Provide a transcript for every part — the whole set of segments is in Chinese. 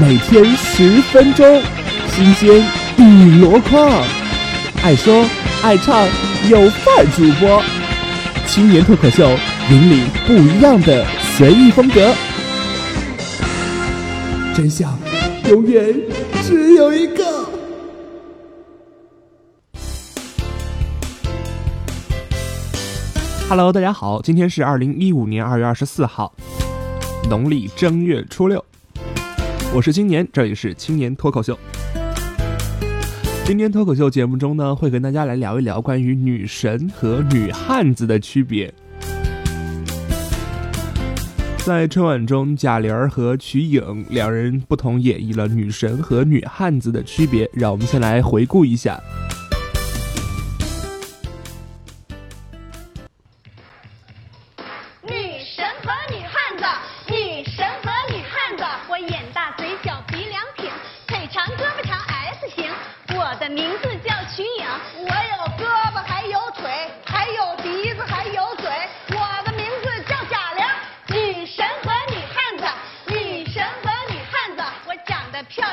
每天十分钟，新鲜一箩筐，爱说爱唱有范主播，青年脱口秀，引领不一样的随意风格，真相永远只有一个。Hello，大家好，今天是二零一五年二月二十四号，农历正月初六。我是青年，这里是青年脱口秀。今天脱口秀节目中呢，会跟大家来聊一聊关于女神和女汉子的区别。在春晚中，贾玲和瞿颖两人不同演绎了女神和女汉子的区别。让我们先来回顾一下。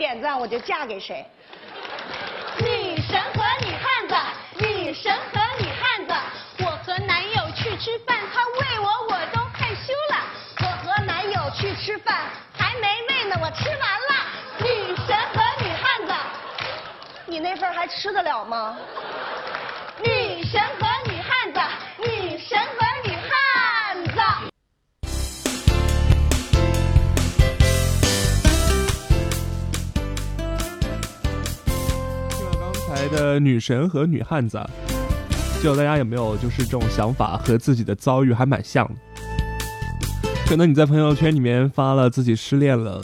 点赞我就嫁给谁。女神和女汉子。女神和女汉子，我和男友去吃饭，他喂我我都害羞了。我和男友去吃饭，还没喂呢，我吃完了。女神和女汉子，你那份还吃得了吗？女神和来的女神和女汉子。不知道大家有没有就是这种想法，和自己的遭遇还蛮像的。可能你在朋友圈里面发了自己失恋了，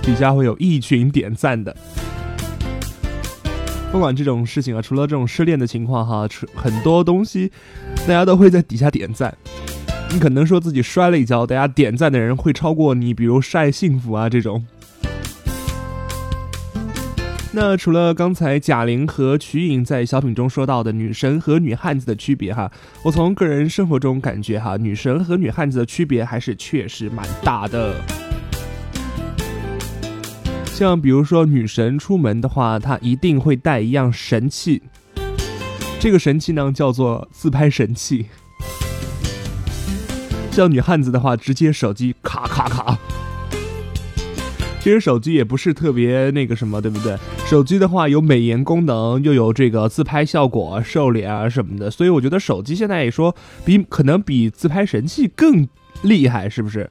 底下会有一群点赞的。不管这种事情啊，除了这种失恋的情况哈，很多东西大家都会在底下点赞。你可能说自己摔了一跤，大家点赞的人会超过你，比如晒幸福啊这种。那除了刚才贾玲和瞿颖在小品中说到的女神和女汉子的区别哈，我从个人生活中感觉哈，女神和女汉子的区别还是确实蛮大的。像比如说女神出门的话，她一定会带一样神器，这个神器呢叫做自拍神器。像女汉子的话，直接手机咔咔咔。其实手机也不是特别那个什么，对不对？手机的话有美颜功能，又有这个自拍效果、瘦脸啊什么的，所以我觉得手机现在也说比可能比自拍神器更厉害，是不是？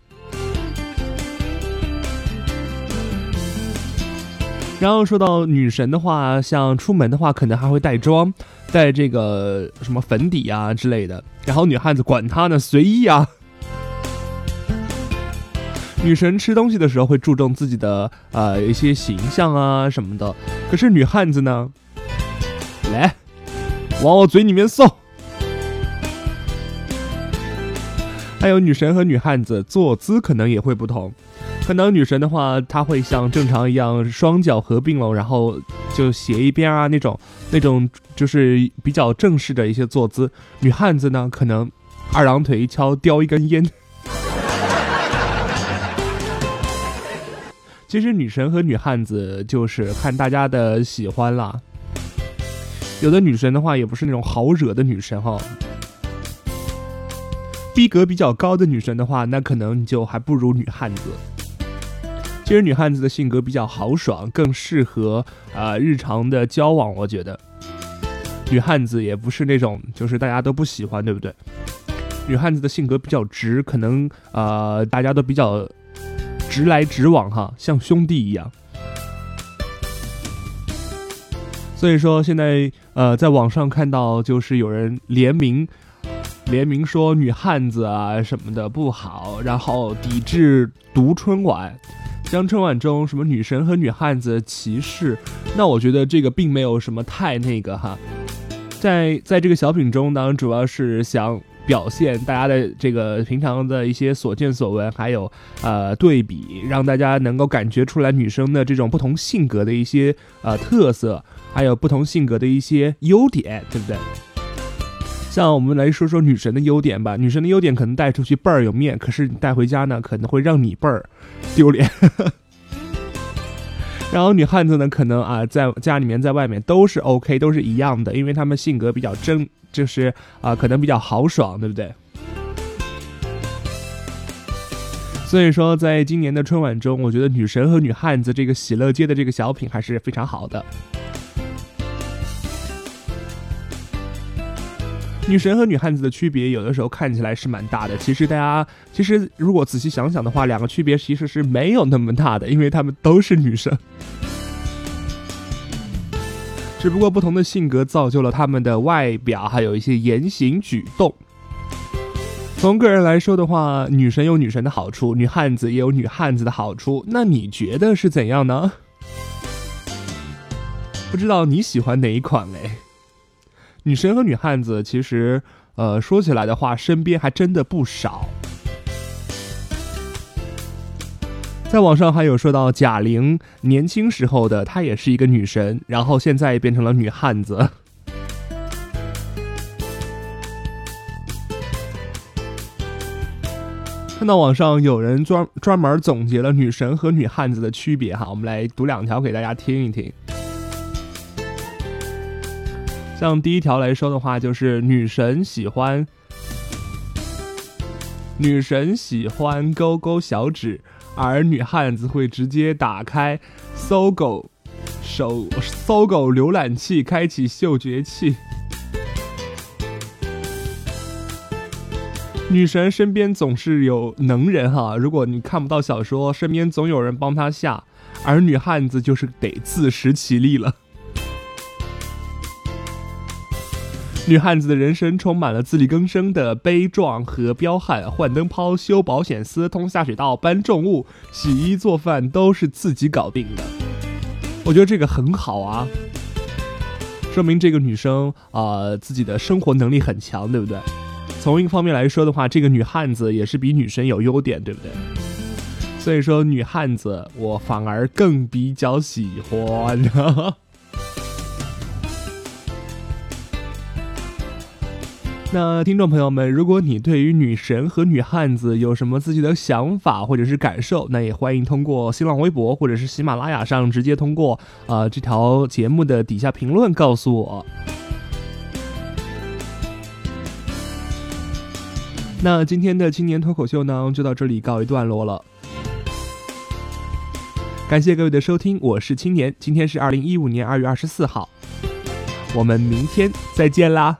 然后说到女神的话，像出门的话，可能还会带妆，带这个什么粉底啊之类的。然后女汉子管他呢，随意啊。女神吃东西的时候会注重自己的呃一些形象啊什么的，可是女汉子呢，来往我嘴里面送。还有女神和女汉子坐姿可能也会不同，可能女神的话，她会像正常一样双脚合并了，然后就斜一边啊那种那种就是比较正式的一些坐姿。女汉子呢，可能二郎腿敲叼一根烟。其实女神和女汉子就是看大家的喜欢啦。有的女神的话也不是那种好惹的女神哈，逼格比较高的女神的话，那可能你就还不如女汉子。其实女汉子的性格比较豪爽，更适合啊日常的交往。我觉得女汉子也不是那种就是大家都不喜欢，对不对？女汉子的性格比较直，可能呃大家都比较。直来直往哈，像兄弟一样。所以说现在呃，在网上看到就是有人联名联名说女汉子啊什么的不好，然后抵制读春晚，将春晚中什么女神和女汉子歧视。那我觉得这个并没有什么太那个哈，在在这个小品中呢，主要是想。表现大家的这个平常的一些所见所闻，还有呃对比，让大家能够感觉出来女生的这种不同性格的一些呃特色，还有不同性格的一些优点，对不对？像我们来说说女神的优点吧，女神的优点可能带出去倍儿有面，可是你带回家呢，可能会让你倍儿丢脸。然后女汉子呢，可能啊在家里面在外面都是 OK，都是一样的，因为他们性格比较真。就是啊，可能比较豪爽，对不对？所以说，在今年的春晚中，我觉得女神和女汉子这个喜乐街的这个小品还是非常好的。女神和女汉子的区别，有的时候看起来是蛮大的。其实大家其实如果仔细想想的话，两个区别其实是没有那么大的，因为她们都是女神。只不过不同的性格造就了他们的外表，还有一些言行举动。从个人来说的话，女神有女神的好处，女汉子也有女汉子的好处。那你觉得是怎样呢？不知道你喜欢哪一款嘞？女神和女汉子其实，呃，说起来的话，身边还真的不少。在网上还有说到贾玲年轻时候的她也是一个女神，然后现在变成了女汉子。看到网上有人专专门总结了女神和女汉子的区别哈，我们来读两条给大家听一听。像第一条来说的话，就是女神喜欢女神喜欢勾勾小指。而女汉子会直接打开搜狗手搜狗浏览器，开启嗅觉器。女神身边总是有能人哈，如果你看不到小说，身边总有人帮她下，而女汉子就是得自食其力了。女汉子的人生充满了自力更生的悲壮和彪悍，换灯泡、修保险丝、通下水道、搬重物、洗衣做饭都是自己搞定的。我觉得这个很好啊，说明这个女生啊自己的生活能力很强，对不对？从一个方面来说的话，这个女汉子也是比女神有优点，对不对？所以说女汉子我反而更比较喜欢。那听众朋友们，如果你对于女神和女汉子有什么自己的想法或者是感受，那也欢迎通过新浪微博或者是喜马拉雅上直接通过呃这条节目的底下评论告诉我。那今天的青年脱口秀呢，就到这里告一段落了。感谢各位的收听，我是青年，今天是二零一五年二月二十四号，我们明天再见啦。